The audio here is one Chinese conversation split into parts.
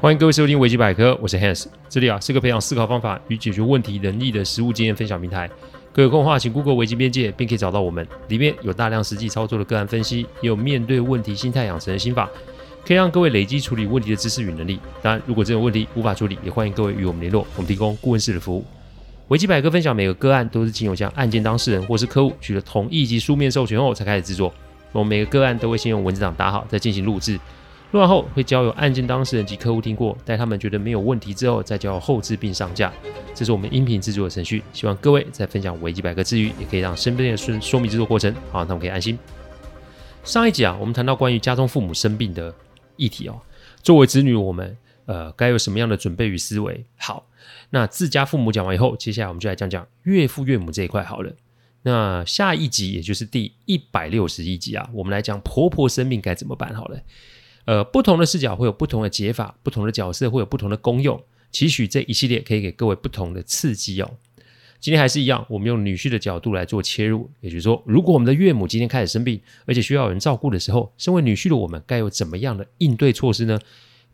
欢迎各位收听维基百科，我是 Hans，这里啊是个培养思考方法与解决问题能力的实务经验分享平台。各位有空的话，请 Google 维基边界，并可以找到我们，里面有大量实际操作的个案分析，也有面对问题心态养成的心法，可以让各位累积处理问题的知识与能力。当然，如果这种问题无法处理，也欢迎各位与我们联络，我们提供顾问式的服务。维基百科分享每个个案都是经由向案件当事人或是客户取得同意及书面授权后才开始制作。我们每个个案都会先用文字档打好，再进行录制。录完后会交由案件当事人及客户听过，待他们觉得没有问题之后，再交后置并上架。这是我们音频制作的程序。希望各位在分享维基百科之余，也可以让身边的顺说明制作过程，好让他们可以安心。上一集啊，我们谈到关于家中父母生病的议题哦。作为子女，我们呃该有什么样的准备与思维？好，那自家父母讲完以后，接下来我们就来讲讲岳父岳母这一块好了。那下一集也就是第一百六十一集啊，我们来讲婆婆生病该怎么办好了。呃，不同的视角会有不同的解法，不同的角色会有不同的功用。期许这一系列可以给各位不同的刺激哦。今天还是一样，我们用女婿的角度来做切入，也就是说，如果我们的岳母今天开始生病，而且需要有人照顾的时候，身为女婿的我们该有怎么样的应对措施呢？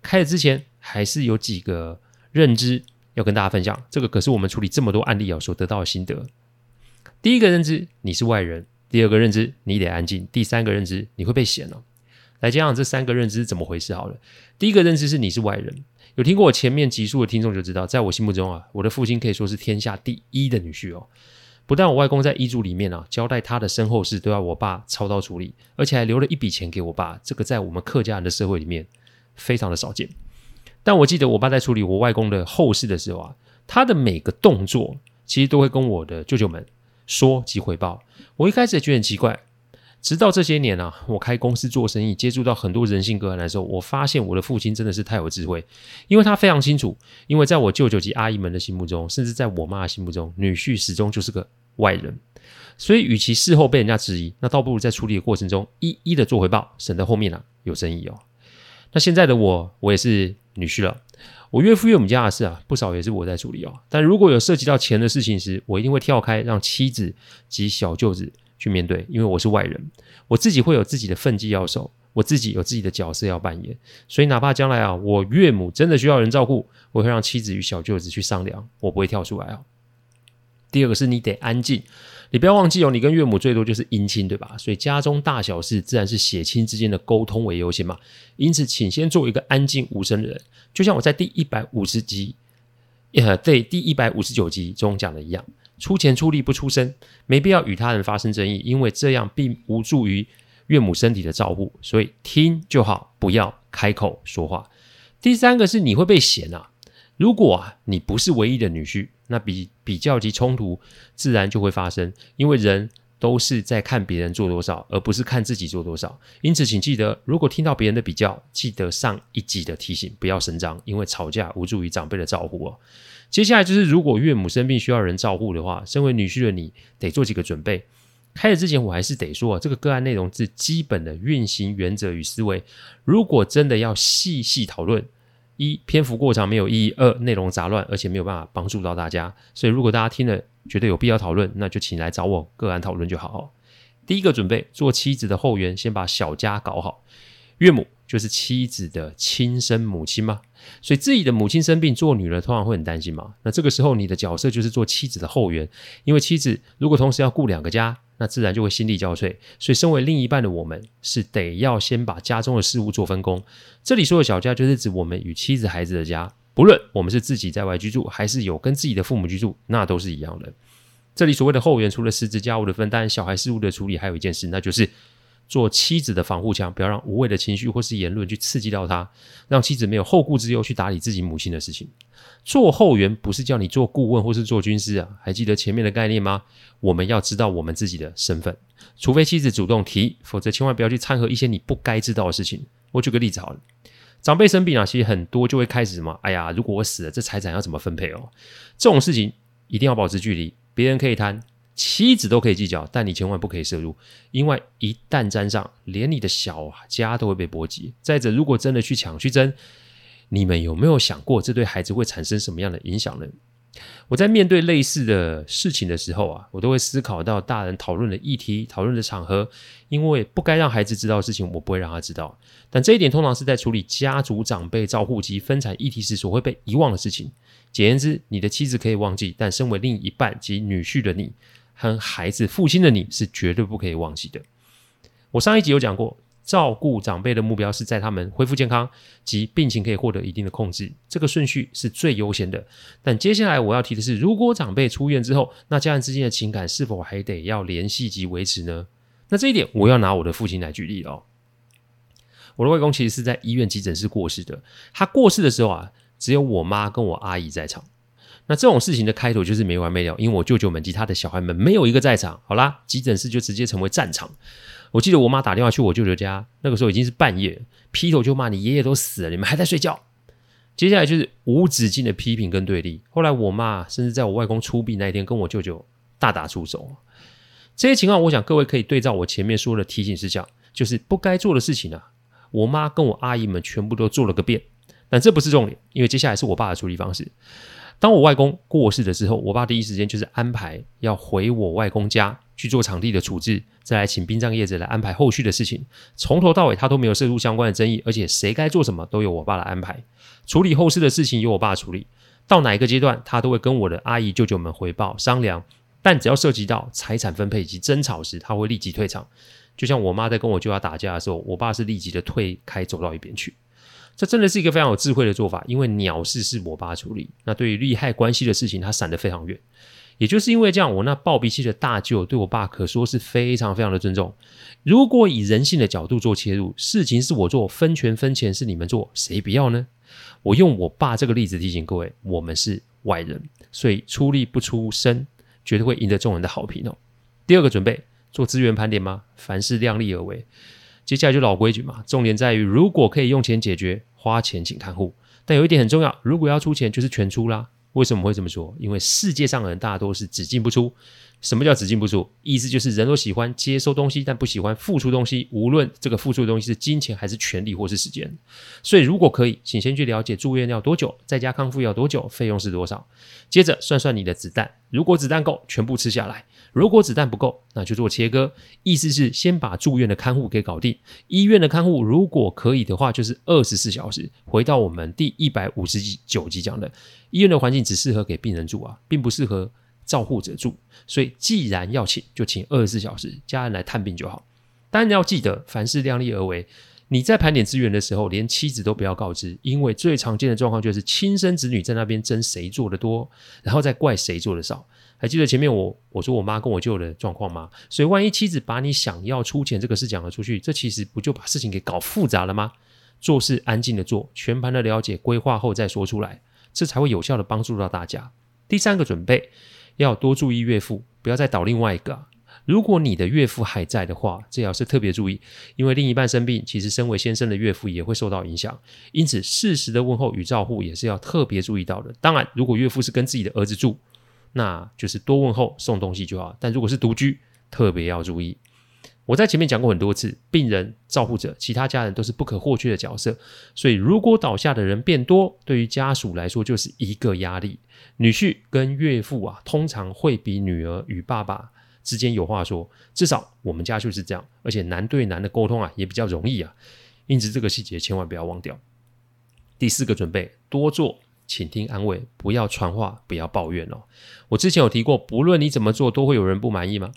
开始之前，还是有几个认知要跟大家分享。这个可是我们处理这么多案例啊所得到的心得。第一个认知，你是外人；第二个认知，你得安静；第三个认知，你会被嫌哦。来讲讲这三个认知是怎么回事好了。第一个认知是你是外人，有听过我前面集数的听众就知道，在我心目中啊，我的父亲可以说是天下第一的女婿哦。不但我外公在遗嘱里面啊，交代他的身后事都要我爸操刀处理，而且还留了一笔钱给我爸，这个在我们客家人的社会里面非常的少见。但我记得我爸在处理我外公的后事的时候啊，他的每个动作其实都会跟我的舅舅们说及回报。我一开始也觉得很奇怪。直到这些年啊，我开公司做生意，接触到很多人性个案的时候，我发现我的父亲真的是太有智慧，因为他非常清楚，因为在我舅舅及阿姨们的心目中，甚至在我妈的心目中，女婿始终就是个外人，所以与其事后被人家质疑，那倒不如在处理的过程中一一的做回报，省得后面啊有争议哦。那现在的我，我也是女婿了，我岳父岳母家的事啊，不少也是我在处理哦。但如果有涉及到钱的事情时，我一定会跳开，让妻子及小舅子。去面对，因为我是外人，我自己会有自己的奋际要守，我自己有自己的角色要扮演，所以哪怕将来啊，我岳母真的需要人照顾，我会让妻子与小舅子去商量，我不会跳出来啊。第二个是你得安静，你不要忘记哦，你跟岳母最多就是姻亲，对吧？所以家中大小事自然是血亲之间的沟通为优先嘛。因此，请先做一个安静无声的人，就像我在第一百五十集，呃，对，第一百五十九集中讲的一样。出钱出力不出声，没必要与他人发生争议，因为这样并无助于岳母身体的照顾。所以听就好，不要开口说话。第三个是你会被嫌啊，如果啊你不是唯一的女婿，那比比较及冲突自然就会发生，因为人都是在看别人做多少，而不是看自己做多少。因此，请记得，如果听到别人的比较，记得上一集的提醒，不要声张，因为吵架无助于长辈的照顾哦。接下来就是，如果岳母生病需要人照顾的话，身为女婿的你得做几个准备。开始之前，我还是得说，这个个案内容是基本的运行原则与思维。如果真的要细细讨论，一篇幅过长没有意义；二内容杂乱，而且没有办法帮助到大家。所以，如果大家听了觉得有必要讨论，那就请来找我个案讨论就好。第一个准备，做妻子的后援，先把小家搞好。岳母就是妻子的亲生母亲吗？所以自己的母亲生病，做女人通常会很担心嘛。那这个时候你的角色就是做妻子的后援，因为妻子如果同时要顾两个家，那自然就会心力交瘁。所以身为另一半的我们，是得要先把家中的事务做分工。这里说的小家，就是指我们与妻子、孩子的家，不论我们是自己在外居住，还是有跟自己的父母居住，那都是一样的。这里所谓的后援，除了实质家务的分担、小孩事务的处理，还有一件事，那就是。做妻子的防护墙，不要让无谓的情绪或是言论去刺激到他，让妻子没有后顾之忧去打理自己母亲的事情。做后援不是叫你做顾问或是做军师啊，还记得前面的概念吗？我们要知道我们自己的身份，除非妻子主动提，否则千万不要去掺和一些你不该知道的事情。我举个例子好了，长辈生病啊，其实很多就会开始什么，哎呀，如果我死了，这财产要怎么分配哦？这种事情一定要保持距离，别人可以贪。妻子都可以计较，但你千万不可以涉入，因为一旦沾上，连你的小家都会被波及。再者，如果真的去抢去争，你们有没有想过这对孩子会产生什么样的影响呢？我在面对类似的事情的时候啊，我都会思考到大人讨论的议题、讨论的场合，因为不该让孩子知道的事情，我不会让他知道。但这一点通常是在处理家族长辈照护及分产议题时所会被遗忘的事情。简言之，你的妻子可以忘记，但身为另一半及女婿的你和孩子父亲的你是绝对不可以忘记的。我上一集有讲过。照顾长辈的目标是在他们恢复健康及病情可以获得一定的控制，这个顺序是最优先的。但接下来我要提的是，如果长辈出院之后，那家人之间的情感是否还得要联系及维持呢？那这一点我要拿我的父亲来举例了哦。我的外公其实是在医院急诊室过世的，他过世的时候啊，只有我妈跟我阿姨在场。那这种事情的开头就是没完没了，因为我舅舅们及他的小孩们没有一个在场。好啦，急诊室就直接成为战场。我记得我妈打电话去我舅舅家，那个时候已经是半夜，劈头就骂你爷爷都死了，你们还在睡觉。接下来就是无止境的批评跟对立。后来我妈甚至在我外公出殡那一天跟我舅舅大打出手。这些情况，我想各位可以对照我前面说的提醒事项，就是不该做的事情啊，我妈跟我阿姨们全部都做了个遍。但这不是重点，因为接下来是我爸的处理方式。当我外公过世的时候，我爸第一时间就是安排要回我外公家去做场地的处置，再来请殡葬业者来安排后续的事情。从头到尾他都没有涉入相关的争议，而且谁该做什么都由我爸来安排。处理后事的事情由我爸处理，到哪一个阶段他都会跟我的阿姨舅舅们回报商量。但只要涉及到财产分配以及争吵时，他会立即退场。就像我妈在跟我舅要打架的时候，我爸是立即的退开走到一边去。这真的是一个非常有智慧的做法，因为鸟事是我爸处理，那对于利害关系的事情，他闪得非常远。也就是因为这样，我那暴脾气的大舅对我爸可说是非常非常的尊重。如果以人性的角度做切入，事情是我做，分权分钱是你们做，谁不要呢？我用我爸这个例子提醒各位，我们是外人，所以出力不出声，绝对会赢得众人的好评哦。第二个准备做资源盘点吗？凡事量力而为。接下来就老规矩嘛，重点在于，如果可以用钱解决，花钱请看护。但有一点很重要，如果要出钱，就是全出啦。为什么会这么说？因为世界上的人大多是只进不出。什么叫只进不出？意思就是人都喜欢接收东西，但不喜欢付出东西。无论这个付出的东西是金钱，还是权利，或是时间。所以如果可以，请先去了解住院要多久，在家康复要多久，费用是多少。接着算算你的子弹，如果子弹够，全部吃下来。如果子弹不够，那就做切割，意思是先把住院的看护给搞定。医院的看护如果可以的话，就是二十四小时。回到我们第一百五十九集讲的，医院的环境只适合给病人住啊，并不适合照护者住。所以既然要请，就请二十四小时，家人来探病就好。当然要记得，凡事量力而为。你在盘点资源的时候，连妻子都不要告知，因为最常见的状况就是亲生子女在那边争谁做的多，然后再怪谁做的少。还记得前面我我说我妈跟我舅的状况吗？所以万一妻子把你想要出钱这个事讲了出去，这其实不就把事情给搞复杂了吗？做事安静的做，全盘的了解规划后再说出来，这才会有效的帮助到大家。第三个准备，要多注意岳父，不要再倒另外一个。如果你的岳父还在的话，这要是特别注意，因为另一半生病，其实身为先生的岳父也会受到影响，因此适时的问候与照护也是要特别注意到的。当然，如果岳父是跟自己的儿子住，那就是多问候送东西就好，但如果是独居，特别要注意。我在前面讲过很多次，病人、照护者、其他家人都是不可或缺的角色，所以如果倒下的人变多，对于家属来说就是一个压力。女婿跟岳父啊，通常会比女儿与爸爸之间有话说，至少我们家就是这样，而且男对男的沟通啊也比较容易啊，因此这个细节千万不要忘掉。第四个准备，多做。请听安慰，不要传话，不要抱怨哦。我之前有提过，不论你怎么做，都会有人不满意吗？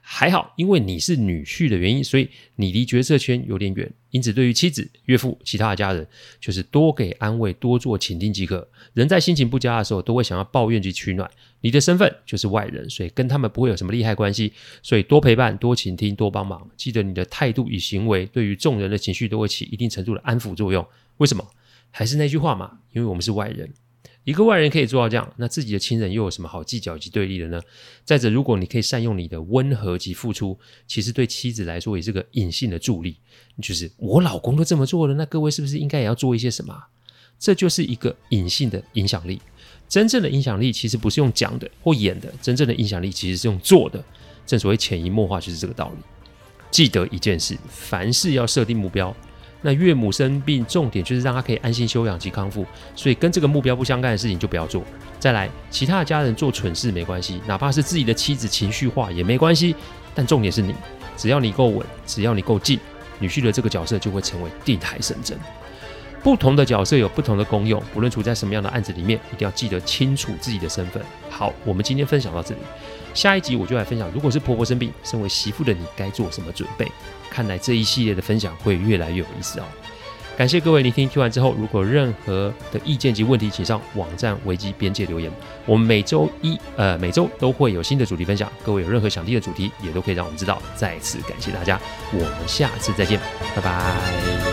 还好，因为你是女婿的原因，所以你离决策圈有点远。因此，对于妻子、岳父、其他的家人，就是多给安慰，多做倾听即可。人在心情不佳的时候，都会想要抱怨及取暖。你的身份就是外人，所以跟他们不会有什么利害关系。所以多陪伴、多倾听、多帮忙。记得你的态度与行为，对于众人的情绪都会起一定程度的安抚作用。为什么？还是那句话嘛，因为我们是外人，一个外人可以做到这样，那自己的亲人又有什么好计较及对立的呢？再者，如果你可以善用你的温和及付出，其实对妻子来说也是个隐性的助力。就是我老公都这么做了，那各位是不是应该也要做一些什么？这就是一个隐性的影响力。真正的影响力其实不是用讲的或演的，真正的影响力其实是用做的。正所谓潜移默化，就是这个道理。记得一件事，凡事要设定目标。那岳母生病，重点就是让她可以安心休养及康复，所以跟这个目标不相干的事情就不要做。再来，其他的家人做蠢事没关系，哪怕是自己的妻子情绪化也没关系，但重点是你，只要你够稳，只要你够静，女婿的这个角色就会成为定海神针。不同的角色有不同的功用，不论处在什么样的案子里面，一定要记得清楚自己的身份。好，我们今天分享到这里，下一集我就来分享，如果是婆婆生病，身为媳妇的你该做什么准备。看来这一系列的分享会越来越有意思哦。感谢各位聆听，听完之后，如果任何的意见及问题，请上网站危机边界留言。我们每周一呃每周都会有新的主题分享，各位有任何想听的主题，也都可以让我们知道。再次感谢大家，我们下次再见，拜拜。